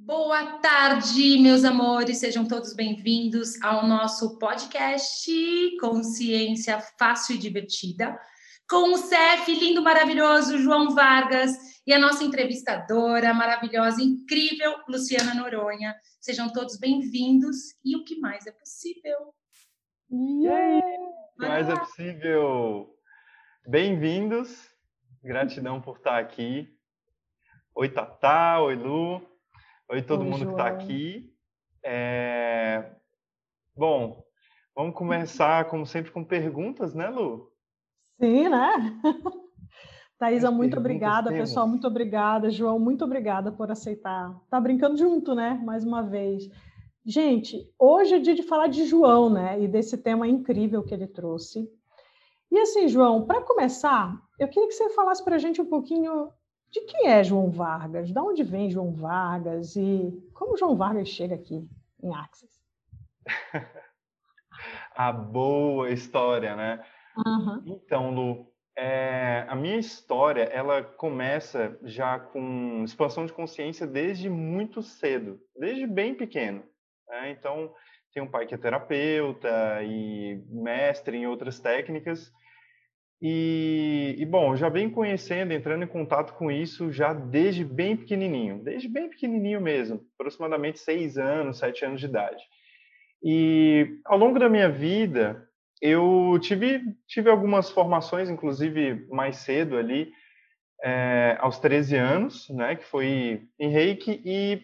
Boa tarde, meus amores, sejam todos bem-vindos ao nosso podcast Consciência Fácil e Divertida, com o CEF lindo, maravilhoso João Vargas e a nossa entrevistadora maravilhosa, incrível Luciana Noronha. Sejam todos bem-vindos e o que mais é possível. Yeah. O que mais é possível? Bem-vindos, gratidão por estar aqui. Oi, Tatá, oi, Lu. Oi, todo Oi, mundo João. que está aqui. É... Bom, vamos começar, como sempre, com perguntas, né, Lu? Sim, né? Thaisa, muito obrigada. Temos. Pessoal, muito obrigada. João, muito obrigada por aceitar. Tá brincando junto, né? Mais uma vez. Gente, hoje é dia de falar de João, né? E desse tema incrível que ele trouxe. E assim, João, para começar, eu queria que você falasse para a gente um pouquinho de quem é João Vargas? De onde vem João Vargas? E como João Vargas chega aqui em Axis? a boa história, né? Uhum. Então, Lu, é, a minha história ela começa já com expansão de consciência desde muito cedo, desde bem pequeno. Né? Então, tem um pai que é terapeuta e mestre em outras técnicas, e, e, bom, já vem conhecendo, entrando em contato com isso já desde bem pequenininho, desde bem pequenininho mesmo, aproximadamente seis anos, sete anos de idade. E ao longo da minha vida, eu tive, tive algumas formações, inclusive mais cedo ali, é, aos 13 anos, né, que foi em reiki, e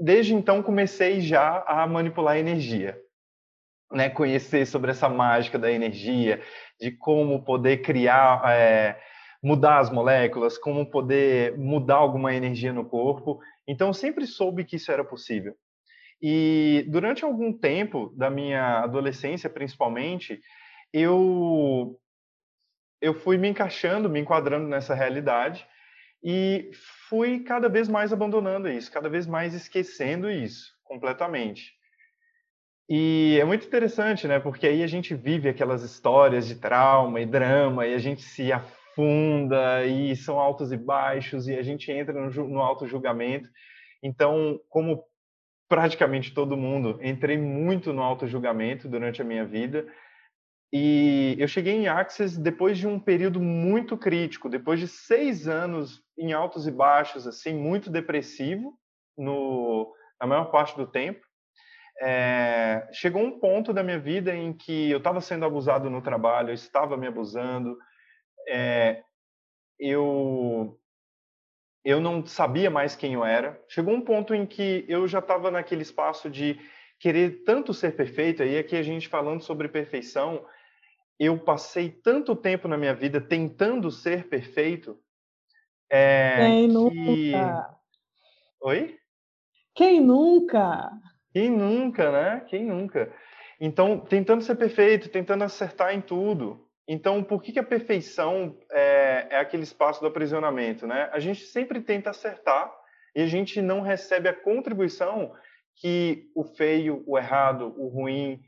desde então comecei já a manipular energia, né, conhecer sobre essa mágica da energia, de como poder criar, é, mudar as moléculas, como poder mudar alguma energia no corpo. Então, sempre soube que isso era possível. E durante algum tempo da minha adolescência, principalmente, eu eu fui me encaixando, me enquadrando nessa realidade e fui cada vez mais abandonando isso, cada vez mais esquecendo isso completamente. E é muito interessante, né? Porque aí a gente vive aquelas histórias de trauma e drama e a gente se afunda e são altos e baixos e a gente entra no, no auto-julgamento. Então, como praticamente todo mundo, entrei muito no auto-julgamento durante a minha vida. E eu cheguei em Axis depois de um período muito crítico, depois de seis anos em altos e baixos, assim, muito depressivo no, na maior parte do tempo é, chegou um ponto da minha vida em que eu estava sendo abusado no trabalho, eu estava me abusando, é, eu eu não sabia mais quem eu era. Chegou um ponto em que eu já estava naquele espaço de querer tanto ser perfeito. Aí aqui a gente falando sobre perfeição, eu passei tanto tempo na minha vida tentando ser perfeito. É, Quem que... nunca? Oi? Quem nunca? Quem nunca, né? Quem nunca? Então, tentando ser perfeito, tentando acertar em tudo. Então, por que, que a perfeição é, é aquele espaço do aprisionamento, né? A gente sempre tenta acertar e a gente não recebe a contribuição que o feio, o errado, o ruim,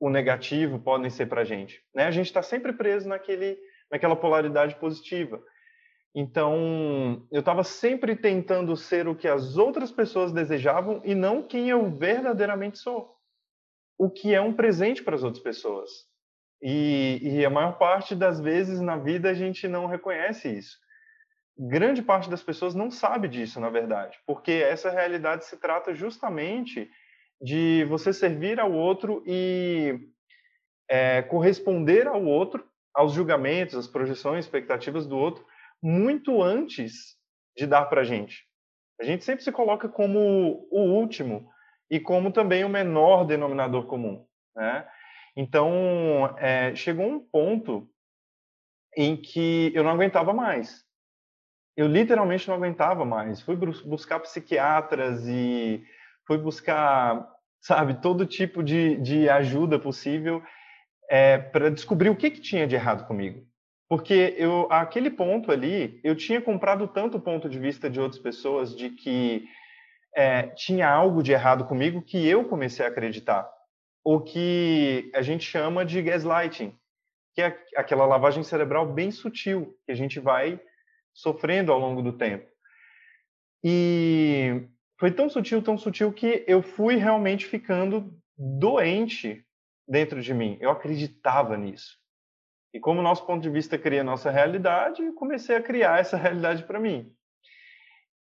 o negativo podem ser para a gente. Né? A gente está sempre preso naquele, naquela polaridade positiva. Então, eu estava sempre tentando ser o que as outras pessoas desejavam e não quem eu verdadeiramente sou. O que é um presente para as outras pessoas. E, e, a maior parte das vezes na vida a gente não reconhece isso. Grande parte das pessoas não sabe disso, na verdade, porque essa realidade se trata justamente de você servir ao outro e é, corresponder ao outro, aos julgamentos, às projeções, expectativas do outro, muito antes de dar para a gente. A gente sempre se coloca como o último e como também o menor denominador comum. Né? Então, é, chegou um ponto em que eu não aguentava mais. Eu literalmente não aguentava mais. Fui buscar psiquiatras e fui buscar, sabe, todo tipo de, de ajuda possível é, para descobrir o que, que tinha de errado comigo. Porque eu, aquele ponto ali, eu tinha comprado tanto ponto de vista de outras pessoas de que é, tinha algo de errado comigo que eu comecei a acreditar. O que a gente chama de gaslighting, que é aquela lavagem cerebral bem sutil que a gente vai sofrendo ao longo do tempo. E foi tão sutil, tão sutil que eu fui realmente ficando doente dentro de mim. Eu acreditava nisso. E como o nosso ponto de vista cria a nossa realidade, comecei a criar essa realidade para mim.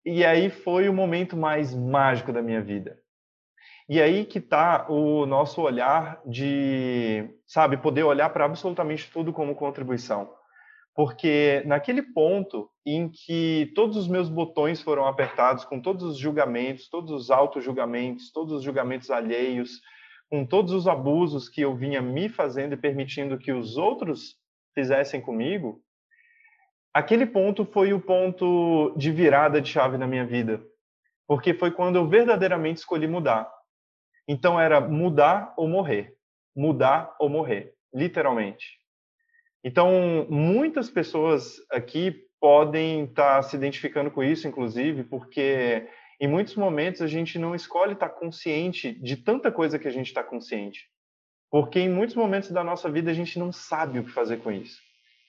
E aí foi o momento mais mágico da minha vida. E aí que está o nosso olhar de, sabe, poder olhar para absolutamente tudo como contribuição. Porque naquele ponto em que todos os meus botões foram apertados com todos os julgamentos, todos os auto-julgamentos, todos os julgamentos alheios, com todos os abusos que eu vinha me fazendo e permitindo que os outros fizessem comigo, aquele ponto foi o ponto de virada de chave na minha vida. Porque foi quando eu verdadeiramente escolhi mudar. Então era mudar ou morrer. Mudar ou morrer, literalmente. Então, muitas pessoas aqui podem estar tá se identificando com isso, inclusive, porque em muitos momentos a gente não escolhe estar consciente de tanta coisa que a gente está consciente. Porque em muitos momentos da nossa vida a gente não sabe o que fazer com isso.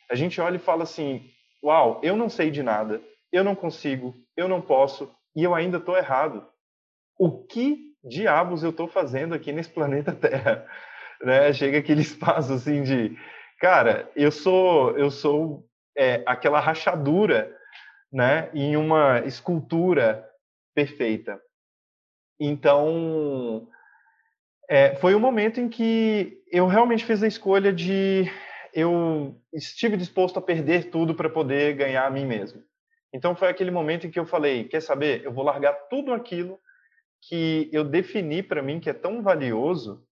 A gente olha e fala assim: Uau, eu não sei de nada, eu não consigo, eu não posso e eu ainda estou errado. O que diabos eu estou fazendo aqui nesse planeta Terra? Né? Chega aquele espaço assim de, cara, eu sou, eu sou é, aquela rachadura, né, em uma escultura perfeita. Então, é, foi um momento em que eu realmente fiz a escolha de eu estive disposto a perder tudo para poder ganhar a mim mesmo. Então foi aquele momento em que eu falei, quer saber? Eu vou largar tudo aquilo que eu defini para mim que é tão valioso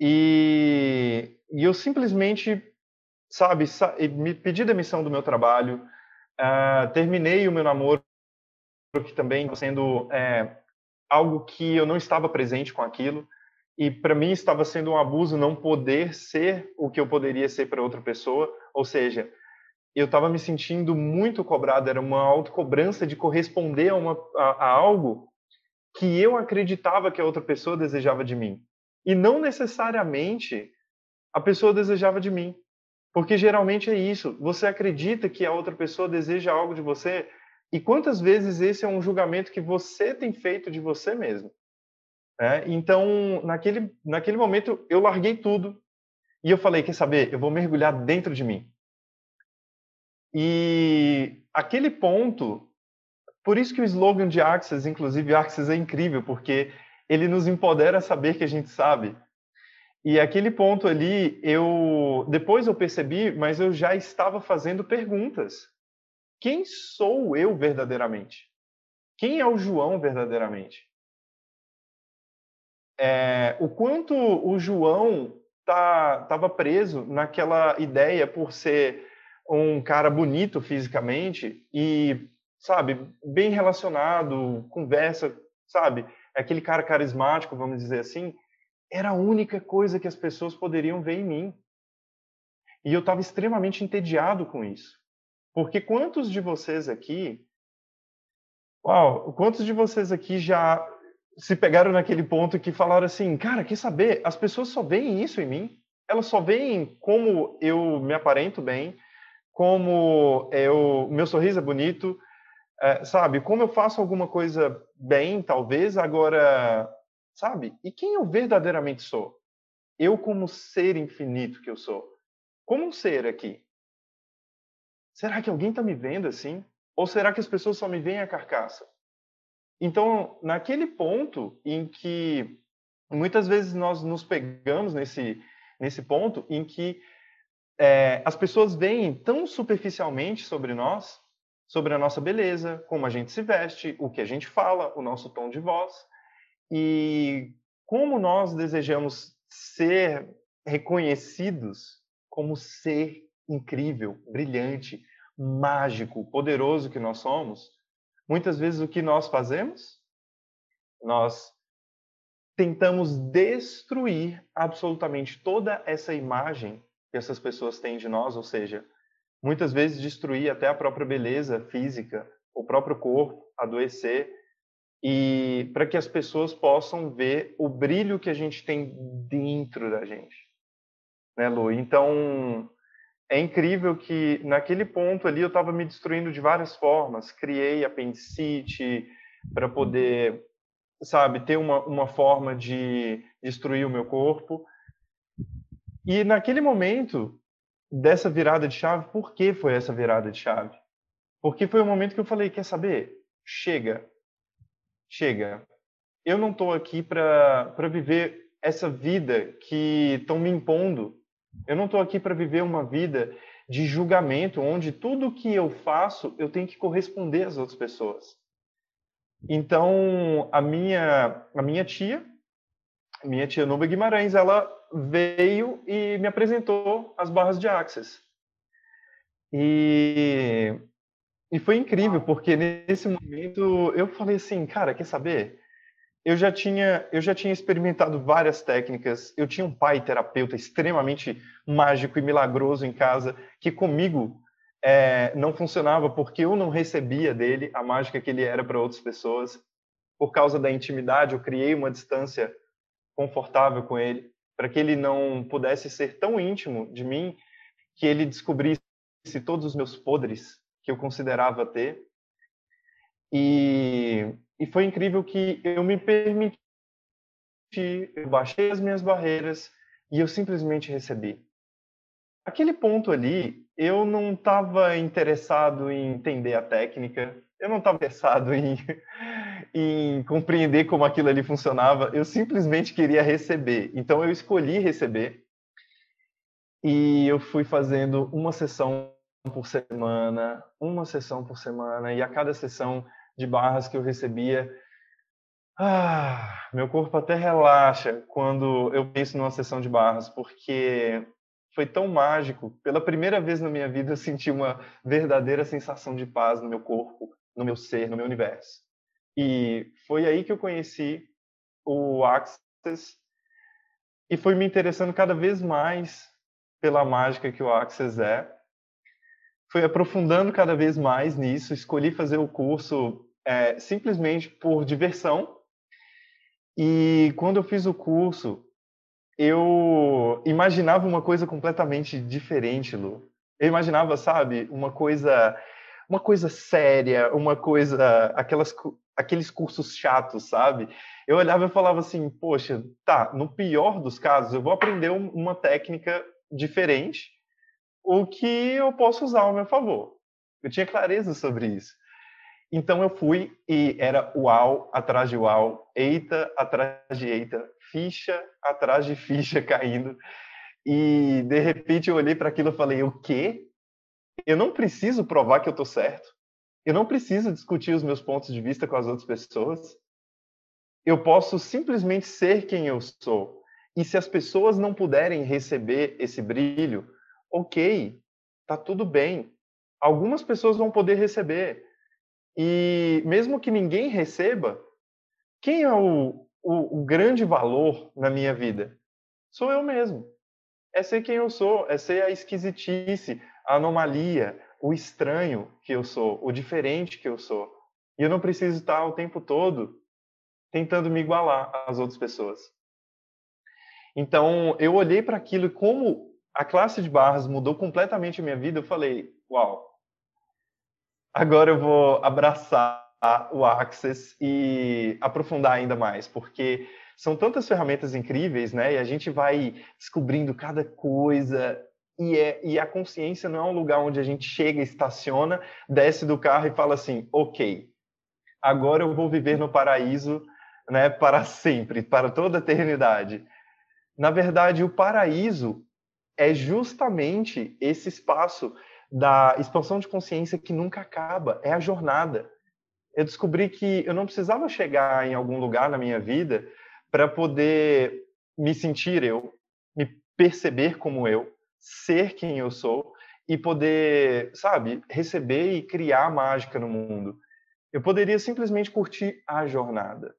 e, e eu simplesmente, sabe, me pedi demissão do meu trabalho, uh, terminei o meu namoro, que também sendo é, algo que eu não estava presente com aquilo e para mim estava sendo um abuso não poder ser o que eu poderia ser para outra pessoa, ou seja, eu estava me sentindo muito cobrado, era uma autocobrança de corresponder a, uma, a, a algo que eu acreditava que a outra pessoa desejava de mim. E não necessariamente a pessoa desejava de mim. Porque geralmente é isso. Você acredita que a outra pessoa deseja algo de você, e quantas vezes esse é um julgamento que você tem feito de você mesmo? É, então, naquele, naquele momento, eu larguei tudo e eu falei: quer saber? Eu vou mergulhar dentro de mim. E aquele ponto por isso que o slogan de Axis, inclusive Axis é incrível, porque ele nos empodera a saber que a gente sabe. E aquele ponto ali, eu depois eu percebi, mas eu já estava fazendo perguntas. Quem sou eu verdadeiramente? Quem é o João verdadeiramente? É, o quanto o João estava tá, preso naquela ideia por ser um cara bonito fisicamente e sabe, bem relacionado, conversa, sabe, aquele cara carismático, vamos dizer assim, era a única coisa que as pessoas poderiam ver em mim. E eu estava extremamente entediado com isso. Porque quantos de vocês aqui, uau, quantos de vocês aqui já se pegaram naquele ponto que falaram assim, cara, quer saber? As pessoas só veem isso em mim. Elas só veem como eu me aparento bem, como eu, meu sorriso é bonito, é, sabe, como eu faço alguma coisa bem, talvez, agora, sabe? E quem eu verdadeiramente sou? Eu como ser infinito que eu sou. Como um ser aqui. Será que alguém está me vendo assim? Ou será que as pessoas só me veem a carcaça? Então, naquele ponto em que muitas vezes nós nos pegamos nesse, nesse ponto em que é, as pessoas veem tão superficialmente sobre nós sobre a nossa beleza, como a gente se veste, o que a gente fala, o nosso tom de voz e como nós desejamos ser reconhecidos como ser incrível, brilhante, mágico, poderoso que nós somos. Muitas vezes o que nós fazemos? Nós tentamos destruir absolutamente toda essa imagem que essas pessoas têm de nós, ou seja, muitas vezes destruir até a própria beleza física, o próprio corpo, adoecer, e para que as pessoas possam ver o brilho que a gente tem dentro da gente. Né, Lu? Então, é incrível que naquele ponto ali eu estava me destruindo de várias formas. Criei apendicite, para poder, sabe, ter uma, uma forma de destruir o meu corpo. E naquele momento dessa virada de chave, por que foi essa virada de chave? Porque foi o momento que eu falei, quer saber? Chega. Chega. Eu não estou aqui para viver essa vida que estão me impondo. Eu não estou aqui para viver uma vida de julgamento, onde tudo que eu faço eu tenho que corresponder às outras pessoas. Então, a minha, a minha tia, minha tia Nuba Guimarães, ela veio e me apresentou as barras de Access. E, e foi incrível, porque nesse momento eu falei assim, cara, quer saber? Eu já tinha eu já tinha experimentado várias técnicas. Eu tinha um pai terapeuta extremamente mágico e milagroso em casa que comigo é, não funcionava porque eu não recebia dele a mágica que ele era para outras pessoas. Por causa da intimidade, eu criei uma distância confortável com ele para que ele não pudesse ser tão íntimo de mim que ele descobrisse todos os meus podres que eu considerava ter. E e foi incrível que eu me permiti, eu baixei as minhas barreiras e eu simplesmente recebi. Aquele ponto ali, eu não estava interessado em entender a técnica, eu não estava interessado em, em compreender como aquilo ali funcionava, eu simplesmente queria receber. Então eu escolhi receber e eu fui fazendo uma sessão por semana, uma sessão por semana, e a cada sessão de barras que eu recebia. Ah, meu corpo até relaxa quando eu penso numa sessão de barras, porque foi tão mágico. Pela primeira vez na minha vida, eu senti uma verdadeira sensação de paz no meu corpo, no meu ser, no meu universo. E foi aí que eu conheci o Access e foi me interessando cada vez mais pela mágica que o Access é. Fui aprofundando cada vez mais nisso, escolhi fazer o curso é, simplesmente por diversão. E quando eu fiz o curso, eu imaginava uma coisa completamente diferente, Lu. Eu imaginava, sabe, uma coisa, uma coisa séria, uma coisa, aquelas, aqueles cursos chatos, sabe? Eu olhava e falava assim, poxa, tá, no pior dos casos, eu vou aprender uma técnica diferente, o que eu posso usar ao meu favor. Eu tinha clareza sobre isso. Então eu fui e era uau atrás de uau, eita atrás de eita, ficha atrás de ficha caindo. E de repente eu olhei para aquilo e falei: o quê? Eu não preciso provar que eu estou certo. Eu não preciso discutir os meus pontos de vista com as outras pessoas. Eu posso simplesmente ser quem eu sou. E se as pessoas não puderem receber esse brilho, ok, tá tudo bem. Algumas pessoas vão poder receber e mesmo que ninguém receba, quem é o, o, o grande valor na minha vida? Sou eu mesmo. É ser quem eu sou, é ser a esquisitice, a anomalia, o estranho que eu sou, o diferente que eu sou. E eu não preciso estar o tempo todo tentando me igualar às outras pessoas. Então, eu olhei para aquilo e como a classe de barras mudou completamente a minha vida, eu falei, uau, Agora eu vou abraçar o Access e aprofundar ainda mais, porque são tantas ferramentas incríveis, né? E a gente vai descobrindo cada coisa. E, é, e a consciência não é um lugar onde a gente chega, estaciona, desce do carro e fala assim: ok, agora eu vou viver no paraíso né, para sempre, para toda a eternidade. Na verdade, o paraíso é justamente esse espaço da expansão de consciência que nunca acaba, é a jornada. Eu descobri que eu não precisava chegar em algum lugar na minha vida para poder me sentir eu, me perceber como eu, ser quem eu sou e poder, sabe, receber e criar mágica no mundo. Eu poderia simplesmente curtir a jornada.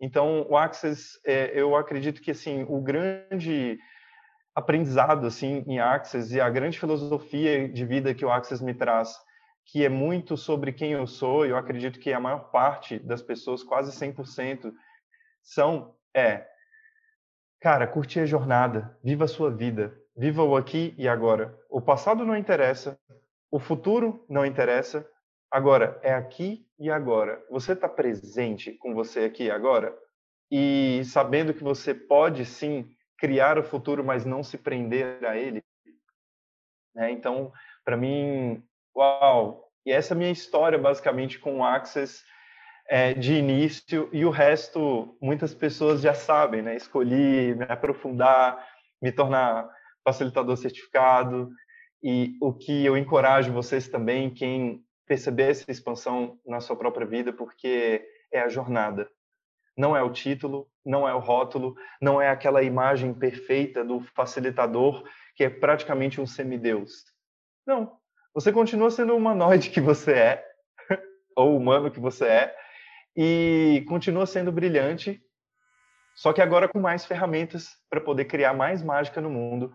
Então, o Access, é, eu acredito que assim o grande aprendizado assim em Access e a grande filosofia de vida que o Access me traz, que é muito sobre quem eu sou, e eu acredito que a maior parte das pessoas, quase 100%, são é cara, curtir a jornada, viva a sua vida, viva o aqui e agora. O passado não interessa, o futuro não interessa, agora é aqui e agora? Você está presente com você aqui e agora? E sabendo que você pode sim criar o futuro, mas não se prender a ele? Né? Então, para mim, uau! E essa é a minha história, basicamente, com o Access é, de início, e o resto, muitas pessoas já sabem, né? Escolhi me aprofundar, me tornar facilitador certificado, e o que eu encorajo vocês também, quem perceber essa expansão na sua própria vida, porque é a jornada. Não é o título, não é o rótulo, não é aquela imagem perfeita do facilitador que é praticamente um semideus. Não. Você continua sendo o humanoide que você é, ou humano que você é, e continua sendo brilhante, só que agora com mais ferramentas para poder criar mais mágica no mundo,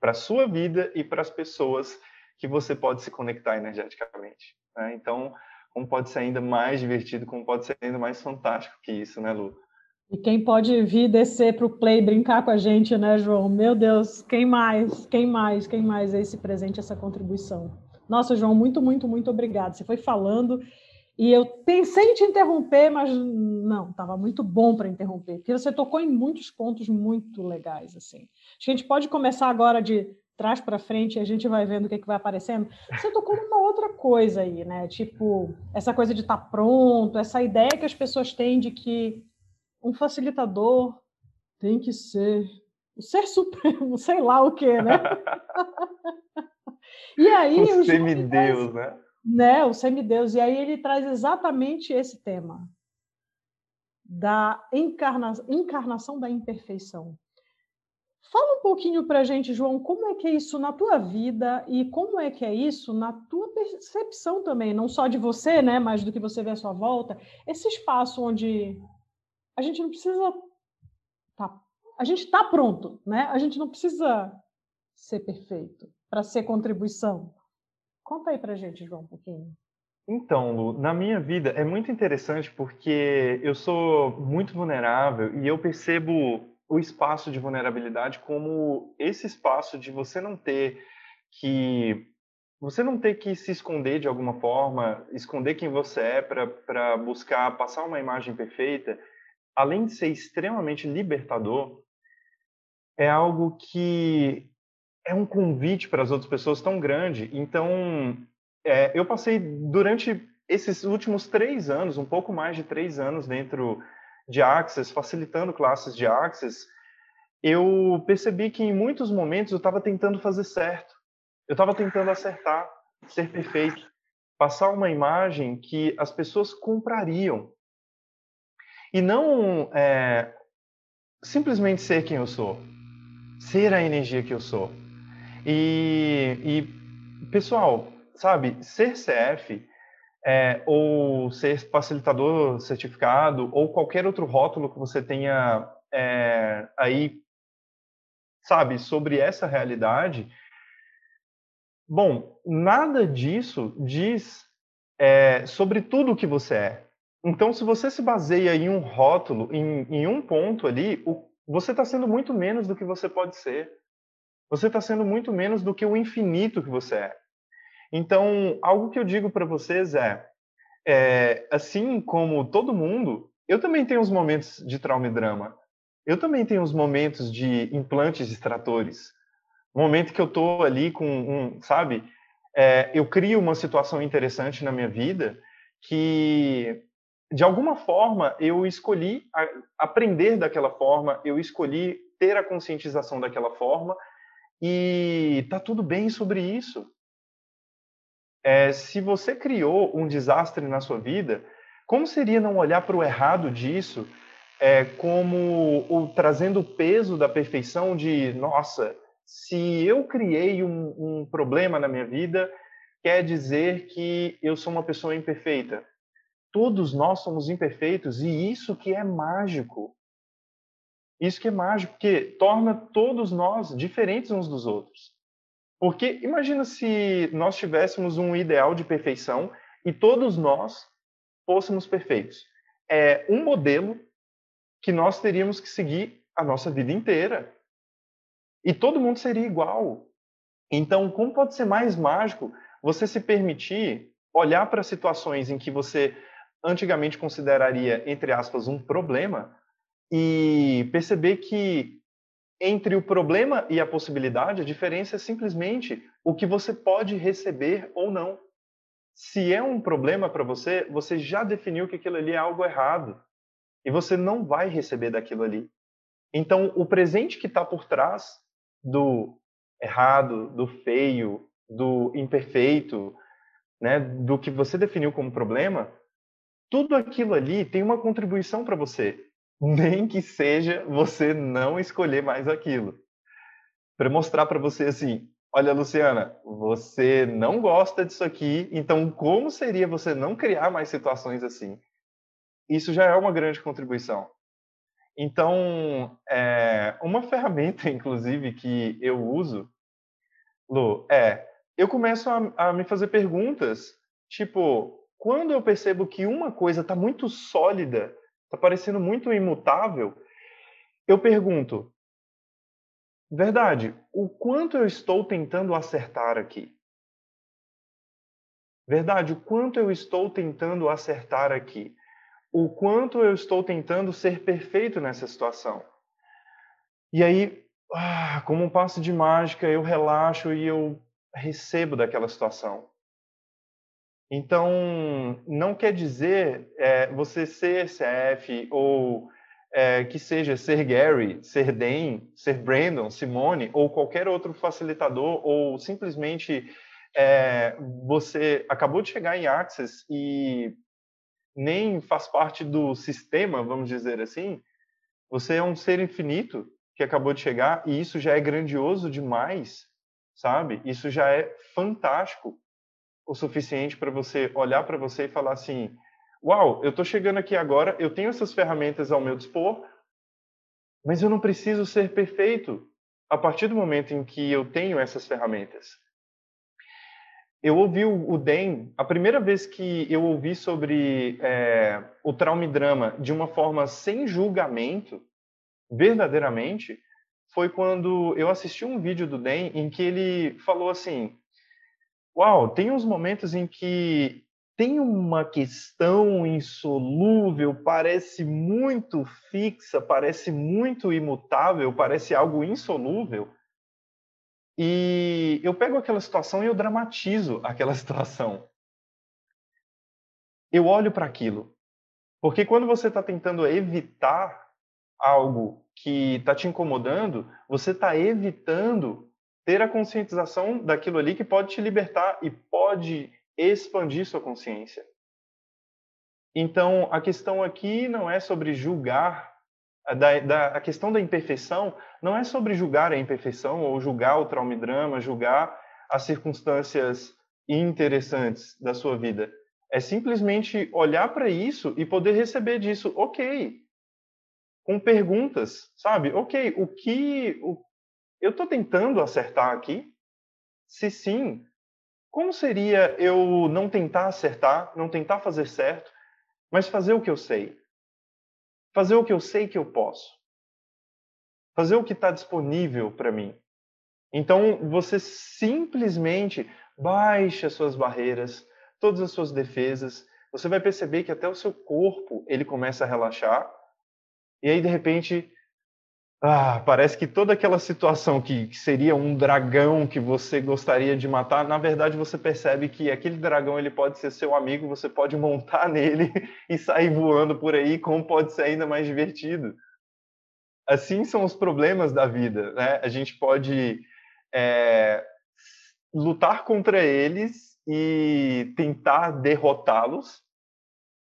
para a sua vida e para as pessoas que você pode se conectar energeticamente. Né? Então, como pode ser ainda mais divertido, como pode ser ainda mais fantástico que isso, né, Lu? E quem pode vir descer para o play brincar com a gente, né, João? Meu Deus, quem mais? Quem mais? Quem mais é esse presente, essa contribuição? Nossa, João, muito, muito, muito obrigado. Você foi falando e eu pensei em te interromper, mas não, estava muito bom para interromper, porque você tocou em muitos pontos muito legais. assim. Acho que a gente pode começar agora de trás para frente e a gente vai vendo o que, que vai aparecendo. Você tocou numa outra coisa aí, né? Tipo, essa coisa de estar tá pronto, essa ideia que as pessoas têm de que um facilitador tem que ser o ser supremo, sei lá o quê, né? e aí o semideus, né? né? O semideus. E aí ele traz exatamente esse tema da encarna... encarnação da imperfeição. Fala um pouquinho para a gente, João, como é que é isso na tua vida e como é que é isso na tua percepção também, não só de você, né, mas do que você vê à sua volta, esse espaço onde a gente não precisa tá, a gente está pronto, né? A gente não precisa ser perfeito para ser contribuição. Conta aí para gente, João, um pouquinho. Então, Lu, na minha vida é muito interessante porque eu sou muito vulnerável e eu percebo o espaço de vulnerabilidade como esse espaço de você não ter que você não ter que se esconder de alguma forma, esconder quem você é para buscar passar uma imagem perfeita, além de ser extremamente libertador, é algo que é um convite para as outras pessoas tão grande. Então, é, eu passei durante esses últimos três anos, um pouco mais de três anos dentro de Access, facilitando classes de Access, eu percebi que em muitos momentos eu estava tentando fazer certo. Eu estava tentando acertar, ser perfeito, passar uma imagem que as pessoas comprariam. E não é, simplesmente ser quem eu sou, ser a energia que eu sou. E, e pessoal, sabe, ser CF é, ou ser facilitador certificado, ou qualquer outro rótulo que você tenha é, aí, sabe, sobre essa realidade, bom, nada disso diz é, sobre tudo o que você é. Então, se você se baseia em um rótulo, em, em um ponto ali, o, você está sendo muito menos do que você pode ser. Você está sendo muito menos do que o infinito que você é. Então, algo que eu digo para vocês é, é, assim como todo mundo, eu também tenho os momentos de trauma e drama. Eu também tenho os momentos de implantes extratores. Momento que eu estou ali com um, sabe? É, eu crio uma situação interessante na minha vida que, de alguma forma, eu escolhi aprender daquela forma, eu escolhi ter a conscientização daquela forma e tá tudo bem sobre isso é, se você criou um desastre na sua vida, como seria não olhar para o errado disso é, como o, trazendo o peso da perfeição de, nossa, se eu criei um, um problema na minha vida, quer dizer que eu sou uma pessoa imperfeita. Todos nós somos imperfeitos e isso que é mágico. Isso que é mágico, porque torna todos nós diferentes uns dos outros. Porque imagina se nós tivéssemos um ideal de perfeição e todos nós fôssemos perfeitos. É um modelo que nós teríamos que seguir a nossa vida inteira. E todo mundo seria igual. Então, como pode ser mais mágico você se permitir olhar para situações em que você antigamente consideraria, entre aspas, um problema, e perceber que entre o problema e a possibilidade, a diferença é simplesmente o que você pode receber ou não. Se é um problema para você, você já definiu que aquilo ali é algo errado e você não vai receber daquilo ali. Então, o presente que está por trás do errado, do feio, do imperfeito, né, do que você definiu como problema, tudo aquilo ali tem uma contribuição para você, nem que seja você não escolher mais aquilo. Para mostrar para você assim, olha, Luciana, você não gosta disso aqui, então como seria você não criar mais situações assim? Isso já é uma grande contribuição. Então, é, uma ferramenta, inclusive, que eu uso, Lu, é eu começo a, a me fazer perguntas, tipo, quando eu percebo que uma coisa está muito sólida, está parecendo muito imutável, eu pergunto, verdade, o quanto eu estou tentando acertar aqui? Verdade, o quanto eu estou tentando acertar aqui? O quanto eu estou tentando ser perfeito nessa situação? E aí, ah, como um passo de mágica, eu relaxo e eu recebo daquela situação. Então, não quer dizer é, você ser CF ou é, que seja ser Gary, ser Dan, ser Brandon, Simone ou qualquer outro facilitador ou simplesmente é, você acabou de chegar em Access e nem faz parte do sistema, vamos dizer assim, você é um ser infinito que acabou de chegar e isso já é grandioso demais sabe? Isso já é fantástico o suficiente para você olhar para você e falar assim: Uau, eu estou chegando aqui agora, eu tenho essas ferramentas ao meu dispor, mas eu não preciso ser perfeito a partir do momento em que eu tenho essas ferramentas. Eu ouvi o Dan, a primeira vez que eu ouvi sobre é, o trauma e drama de uma forma sem julgamento, verdadeiramente, foi quando eu assisti um vídeo do Dan em que ele falou assim: Uau, tem uns momentos em que tem uma questão insolúvel, parece muito fixa, parece muito imutável, parece algo insolúvel. E eu pego aquela situação e eu dramatizo aquela situação. Eu olho para aquilo. Porque quando você está tentando evitar algo que está te incomodando, você está evitando ter a conscientização daquilo ali que pode te libertar e pode expandir sua consciência. Então, a questão aqui não é sobre julgar, da, da, a questão da imperfeição não é sobre julgar a imperfeição ou julgar o trauma e drama, julgar as circunstâncias interessantes da sua vida. É simplesmente olhar para isso e poder receber disso. Ok, com perguntas, sabe? Ok, o que o, eu estou tentando acertar aqui? Se sim, como seria eu não tentar acertar, não tentar fazer certo, mas fazer o que eu sei? Fazer o que eu sei que eu posso. Fazer o que está disponível para mim. Então, você simplesmente baixa suas barreiras, todas as suas defesas. Você vai perceber que até o seu corpo ele começa a relaxar e aí, de repente, ah, parece que toda aquela situação que, que, seria um dragão que você gostaria de matar, na verdade você percebe que aquele dragão ele pode ser seu amigo, você pode montar nele e sair voando por aí, como pode ser ainda mais divertido. Assim são os problemas da vida, né? A gente pode é, lutar contra eles e tentar derrotá-los,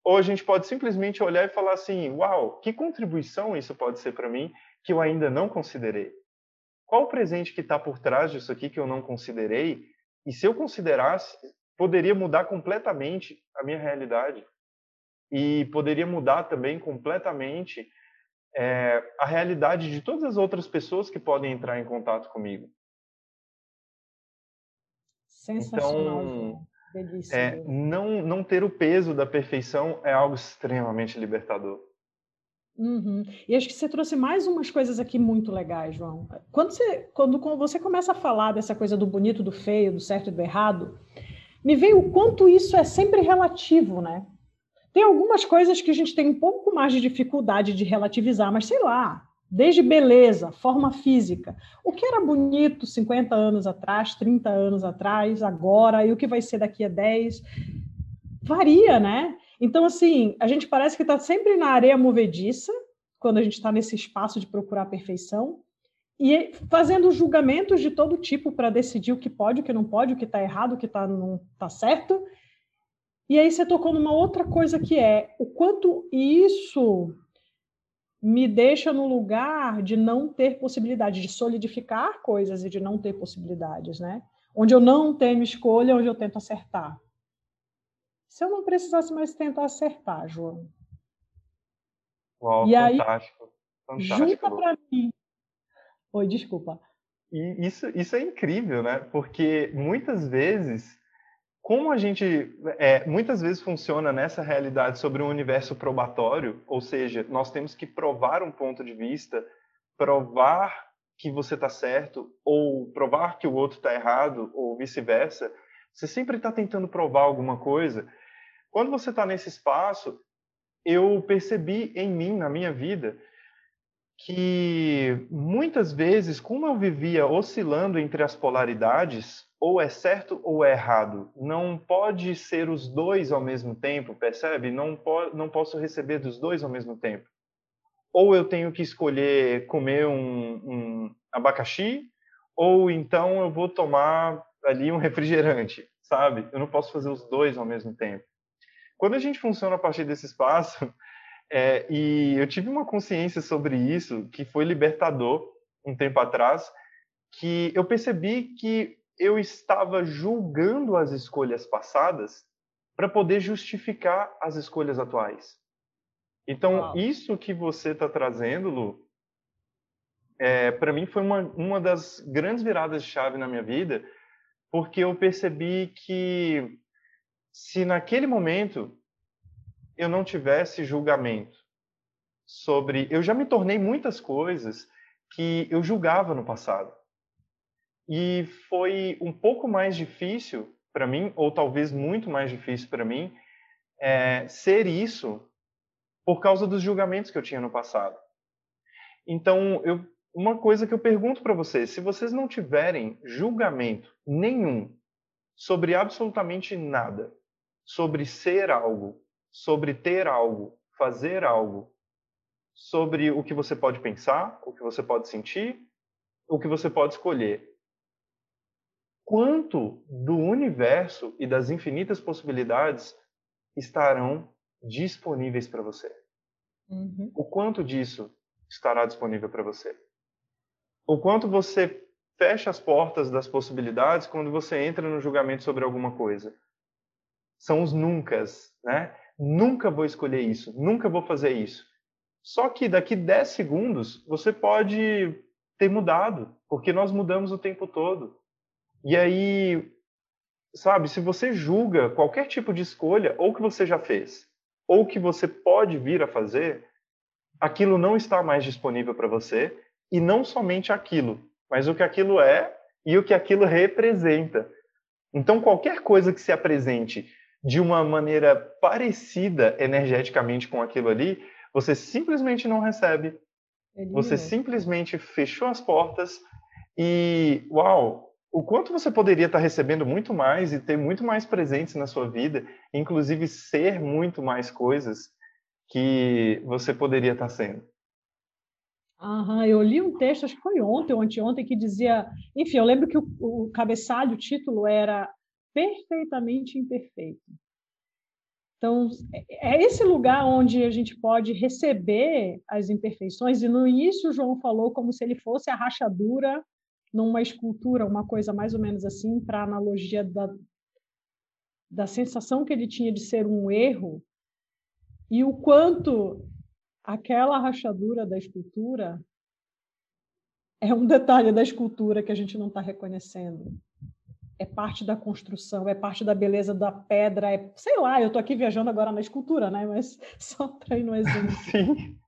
ou a gente pode simplesmente olhar e falar assim: uau, que contribuição isso pode ser para mim que eu ainda não considerei? Qual o presente que está por trás disso aqui que eu não considerei? E se eu considerasse, poderia mudar completamente a minha realidade. E poderia mudar também completamente é, a realidade de todas as outras pessoas que podem entrar em contato comigo. Sensacional. Então, é, não, não ter o peso da perfeição é algo extremamente libertador. Uhum. E acho que você trouxe mais umas coisas aqui muito legais, João. Quando você, quando, você começa a falar dessa coisa do bonito, do feio, do certo e do errado, me veio o quanto isso é sempre relativo, né? Tem algumas coisas que a gente tem um pouco mais de dificuldade de relativizar, mas sei lá, desde beleza, forma física. O que era bonito 50 anos atrás, 30 anos atrás, agora, e o que vai ser daqui a 10, varia, né? Então, assim, a gente parece que está sempre na areia movediça, quando a gente está nesse espaço de procurar a perfeição, e fazendo julgamentos de todo tipo para decidir o que pode, o que não pode, o que está errado, o que tá, não está certo. E aí você tocou numa outra coisa que é o quanto isso me deixa no lugar de não ter possibilidade de solidificar coisas e de não ter possibilidades, né? Onde eu não tenho escolha, onde eu tento acertar. Se eu não precisasse mais tentar acertar, João. Uau, e fantástico. Aí, fantástico. junta para mim Oi, desculpa. E isso, isso é incrível, né? Porque muitas vezes, como a gente é, muitas vezes funciona nessa realidade sobre um universo probatório, ou seja, nós temos que provar um ponto de vista, provar que você está certo, ou provar que o outro está errado, ou vice-versa. Você sempre está tentando provar alguma coisa. Quando você está nesse espaço, eu percebi em mim, na minha vida, que muitas vezes, como eu vivia oscilando entre as polaridades, ou é certo ou é errado, não pode ser os dois ao mesmo tempo, percebe? Não, po não posso receber dos dois ao mesmo tempo. Ou eu tenho que escolher comer um, um abacaxi, ou então eu vou tomar ali um refrigerante, sabe? Eu não posso fazer os dois ao mesmo tempo. Quando a gente funciona a partir desse espaço, é, e eu tive uma consciência sobre isso que foi libertador um tempo atrás, que eu percebi que eu estava julgando as escolhas passadas para poder justificar as escolhas atuais. Então, Uau. isso que você está trazendo, Lu, é, para mim foi uma, uma das grandes viradas de chave na minha vida, porque eu percebi que se naquele momento eu não tivesse julgamento sobre. Eu já me tornei muitas coisas que eu julgava no passado. E foi um pouco mais difícil para mim, ou talvez muito mais difícil para mim, é, ser isso por causa dos julgamentos que eu tinha no passado. Então, eu, uma coisa que eu pergunto para vocês: se vocês não tiverem julgamento nenhum sobre absolutamente nada, sobre ser algo, sobre ter algo, fazer algo, sobre o que você pode pensar, o que você pode sentir, o que você pode escolher. Quanto do universo e das infinitas possibilidades estarão disponíveis para você? Uhum. O quanto disso estará disponível para você? O quanto você fecha as portas das possibilidades quando você entra no julgamento sobre alguma coisa? São os nuncas, né? nunca vou escolher isso, nunca vou fazer isso. Só que daqui 10 segundos você pode ter mudado, porque nós mudamos o tempo todo. E aí, sabe, se você julga qualquer tipo de escolha, ou que você já fez, ou que você pode vir a fazer, aquilo não está mais disponível para você, e não somente aquilo, mas o que aquilo é e o que aquilo representa. Então, qualquer coisa que se apresente de uma maneira parecida energeticamente com aquilo ali, você simplesmente não recebe. Você simplesmente fechou as portas e, uau, o quanto você poderia estar recebendo muito mais e ter muito mais presentes na sua vida, inclusive ser muito mais coisas que você poderia estar sendo. Aham, eu li um texto, acho que foi ontem ou anteontem, que dizia. Enfim, eu lembro que o, o cabeçalho, o título era perfeitamente imperfeito. Então, é, é esse lugar onde a gente pode receber as imperfeições, e no início o João falou como se ele fosse a rachadura numa escultura, uma coisa mais ou menos assim, para analogia da, da sensação que ele tinha de ser um erro, e o quanto aquela rachadura da escultura é um detalhe da escultura que a gente não está reconhecendo é parte da construção, é parte da beleza da pedra, é, sei lá, eu estou aqui viajando agora na escultura, né? Mas só para ir no exemplo. Sim.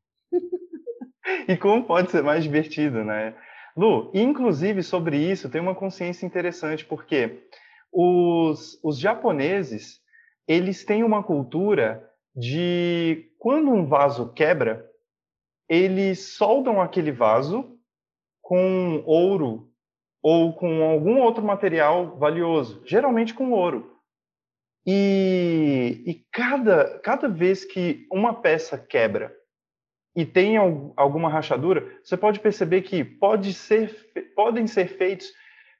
e como pode ser mais divertido, né? Lu, inclusive sobre isso tem uma consciência interessante, porque os, os japoneses, eles têm uma cultura de quando um vaso quebra, eles soldam aquele vaso com ouro ou com algum outro material valioso, geralmente com ouro. E, e cada, cada vez que uma peça quebra e tem alguma rachadura, você pode perceber que pode ser, podem ser feitos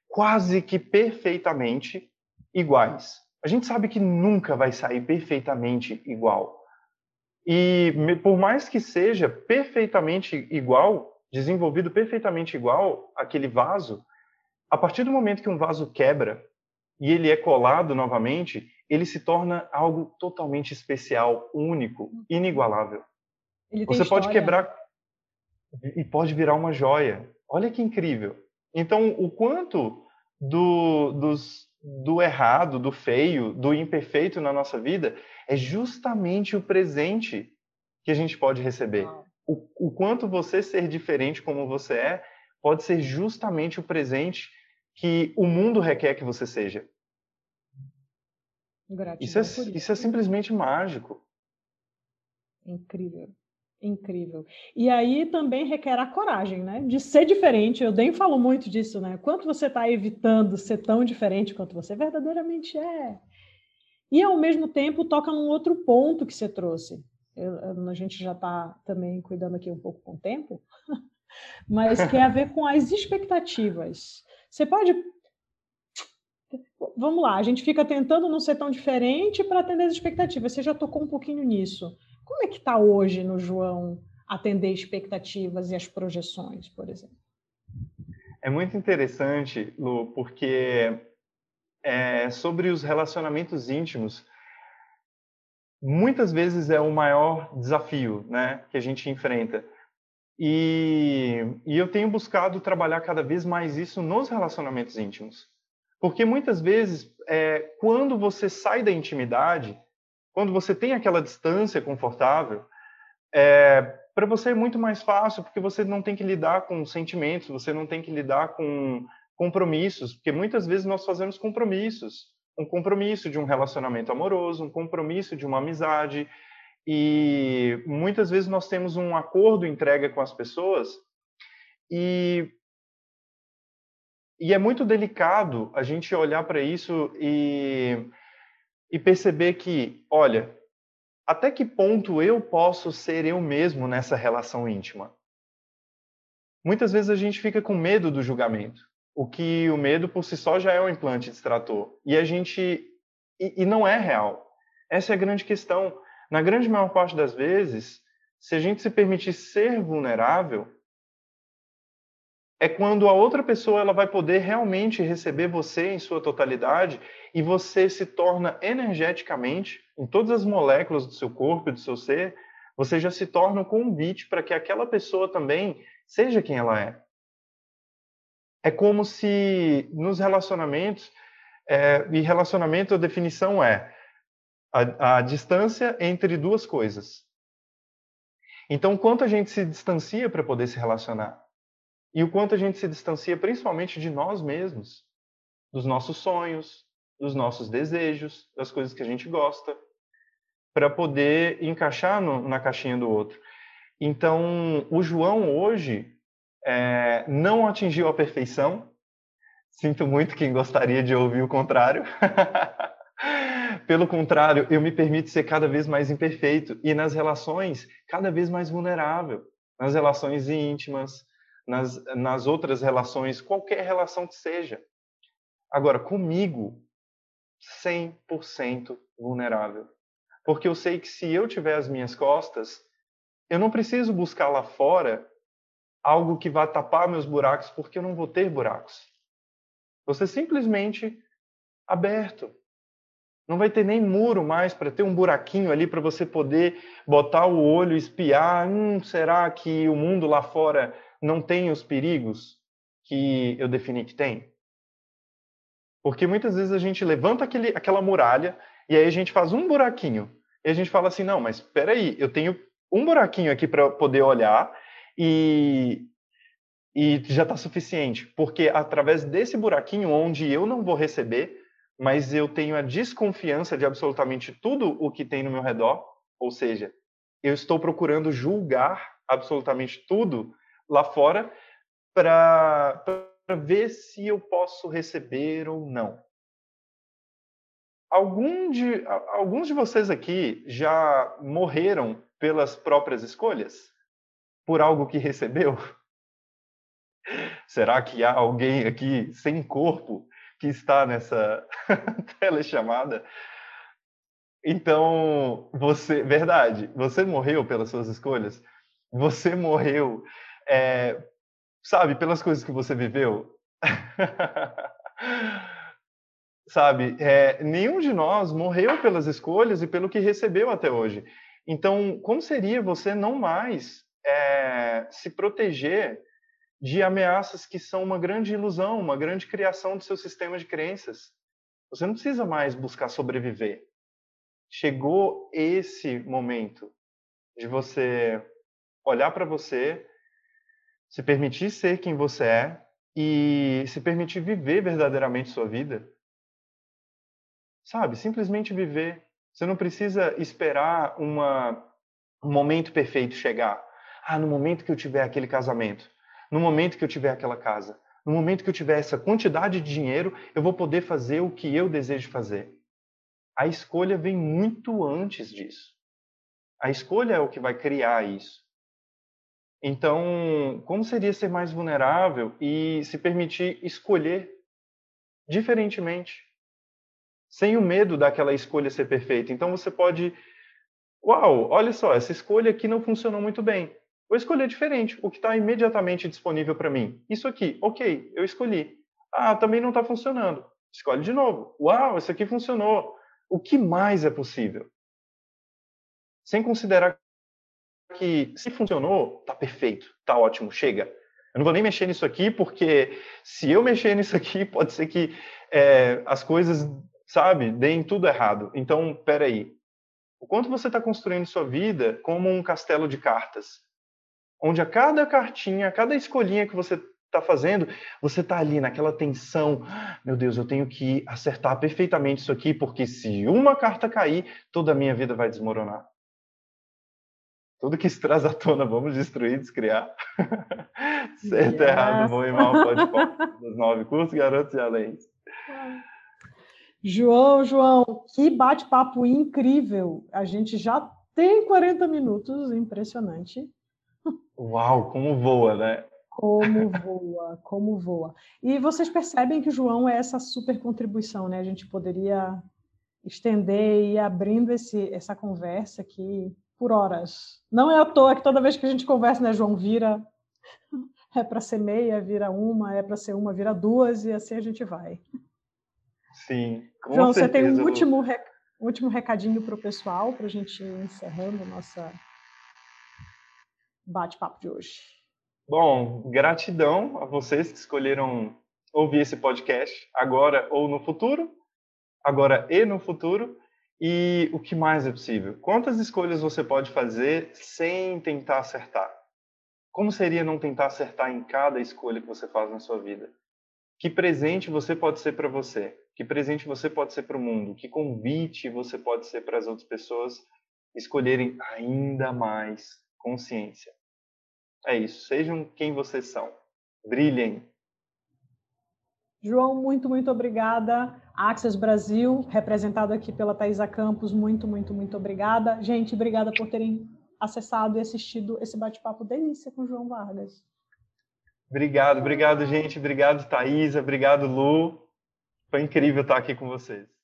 quase que perfeitamente iguais. A gente sabe que nunca vai sair perfeitamente igual. E por mais que seja perfeitamente igual, desenvolvido perfeitamente igual aquele vaso, a partir do momento que um vaso quebra e ele é colado novamente, ele se torna algo totalmente especial, único, inigualável. Você pode quebrar e pode virar uma joia. Olha que incrível. Então, o quanto do, dos, do errado, do feio, do imperfeito na nossa vida é justamente o presente que a gente pode receber. O, o quanto você ser diferente como você é pode ser justamente o presente que o mundo requer que você seja. Isso é, isso. isso é simplesmente mágico. Incrível. Incrível. E aí também requer a coragem, né? De ser diferente. Eu nem falo muito disso, né? Quanto você está evitando ser tão diferente quanto você verdadeiramente é. E ao mesmo tempo toca num outro ponto que você trouxe. Eu, a gente já está também cuidando aqui um pouco com o tempo, mas que é a ver com as expectativas. Você pode vamos lá, a gente fica tentando não ser tão diferente para atender as expectativas. Você já tocou um pouquinho nisso. Como é que está hoje no João atender expectativas e as projeções, por exemplo? É muito interessante, Lu, porque é, sobre os relacionamentos íntimos, muitas vezes é o maior desafio né, que a gente enfrenta. E, e eu tenho buscado trabalhar cada vez mais isso nos relacionamentos íntimos. Porque muitas vezes, é, quando você sai da intimidade, quando você tem aquela distância confortável, é, para você é muito mais fácil, porque você não tem que lidar com sentimentos, você não tem que lidar com compromissos, porque muitas vezes nós fazemos compromissos. Um compromisso de um relacionamento amoroso, um compromisso de uma amizade, e muitas vezes nós temos um acordo entrega com as pessoas e e é muito delicado a gente olhar para isso e e perceber que, olha, até que ponto eu posso ser eu mesmo nessa relação íntima? Muitas vezes a gente fica com medo do julgamento, o que o medo por si só já é um implante distrator. E a gente e, e não é real. Essa é a grande questão. Na grande maior parte das vezes, se a gente se permitir ser vulnerável, é quando a outra pessoa ela vai poder realmente receber você em sua totalidade e você se torna energeticamente, em todas as moléculas do seu corpo e do seu ser, você já se torna um convite para que aquela pessoa também seja quem ela é. É como se nos relacionamentos, é, e relacionamento a definição é a, a distância entre duas coisas. Então, quanto a gente se distancia para poder se relacionar? E o quanto a gente se distancia principalmente de nós mesmos, dos nossos sonhos, dos nossos desejos, das coisas que a gente gosta, para poder encaixar no, na caixinha do outro. Então, o João hoje é, não atingiu a perfeição. Sinto muito quem gostaria de ouvir o contrário. Pelo contrário, eu me permito ser cada vez mais imperfeito e nas relações cada vez mais vulnerável, nas relações íntimas, nas, nas outras relações, qualquer relação que seja. Agora, comigo, 100% vulnerável. Porque eu sei que se eu tiver as minhas costas, eu não preciso buscar lá fora algo que vá tapar meus buracos, porque eu não vou ter buracos. Você simplesmente aberto. Não vai ter nem muro mais para ter um buraquinho ali para você poder botar o olho espiar. Hum, será que o mundo lá fora não tem os perigos que eu defini que tem? Porque muitas vezes a gente levanta aquele, aquela muralha e aí a gente faz um buraquinho. E a gente fala assim: não, mas espera aí, eu tenho um buraquinho aqui para poder olhar e, e já está suficiente. Porque através desse buraquinho, onde eu não vou receber, mas eu tenho a desconfiança de absolutamente tudo o que tem no meu redor, Ou seja, eu estou procurando julgar absolutamente tudo lá fora para ver se eu posso receber ou não. Algum de, alguns de vocês aqui já morreram pelas próprias escolhas? Por algo que recebeu? Será que há alguém aqui sem corpo que está nessa telechamada? Então, você, verdade, você morreu pelas suas escolhas? Você morreu, é, sabe, pelas coisas que você viveu? sabe, é, nenhum de nós morreu pelas escolhas e pelo que recebeu até hoje. Então, como seria você não mais é, se proteger de ameaças que são uma grande ilusão, uma grande criação do seu sistema de crenças? Você não precisa mais buscar sobreviver. Chegou esse momento de você olhar para você, se permitir ser quem você é e se permitir viver verdadeiramente sua vida Sabe? Simplesmente viver. Você não precisa esperar uma, um momento perfeito chegar. Ah, no momento que eu tiver aquele casamento, no momento que eu tiver aquela casa, no momento que eu tiver essa quantidade de dinheiro, eu vou poder fazer o que eu desejo fazer. A escolha vem muito antes disso. A escolha é o que vai criar isso. Então, como seria ser mais vulnerável e se permitir escolher diferentemente? sem o medo daquela escolha ser perfeita. Então você pode, uau, olha só, essa escolha aqui não funcionou muito bem. Vou escolher diferente, o que está imediatamente disponível para mim. Isso aqui, ok, eu escolhi. Ah, também não está funcionando. Escolhe de novo. Uau, isso aqui funcionou. O que mais é possível? Sem considerar que se funcionou, tá perfeito, tá ótimo, chega. Eu não vou nem mexer nisso aqui, porque se eu mexer nisso aqui, pode ser que é, as coisas sabe, deem tudo errado. Então, peraí. O quanto você está construindo sua vida como um castelo de cartas, onde a cada cartinha, a cada escolhinha que você está fazendo, você está ali naquela tensão. Meu Deus, eu tenho que acertar perfeitamente isso aqui, porque se uma carta cair, toda a minha vida vai desmoronar. Tudo que se traz à tona, vamos destruir, descriar. certo, yes. errado, bom e mal, pode. Dos nove cursos, garotos e além. João, João, que bate-papo incrível. A gente já tem 40 minutos, impressionante. Uau, como voa, né? Como voa, como voa. E vocês percebem que o João é essa super contribuição, né? A gente poderia estender e ir abrindo esse, essa conversa aqui por horas. Não é à toa que toda vez que a gente conversa, né, João, vira é para ser meia, vira uma, é para ser uma, vira duas, e assim a gente vai. Sim. Com João, certeza, você tem um último, rec... último recadinho para o pessoal, para a gente ir encerrando nossa bate-papo de hoje. Bom, gratidão a vocês que escolheram ouvir esse podcast agora ou no futuro, agora e no futuro. E o que mais é possível? Quantas escolhas você pode fazer sem tentar acertar? Como seria não tentar acertar em cada escolha que você faz na sua vida? Que presente você pode ser para você? Que presente você pode ser para o mundo? Que convite você pode ser para as outras pessoas escolherem ainda mais consciência? É isso. Sejam quem vocês são. Brilhem. João, muito, muito obrigada. Access Brasil, representado aqui pela Thaisa Campos, muito, muito, muito obrigada. Gente, obrigada por terem acessado e assistido esse bate-papo delícia com o João Vargas. Obrigado, obrigado, gente. Obrigado, Thaisa. Obrigado, Lu. Foi incrível estar aqui com vocês.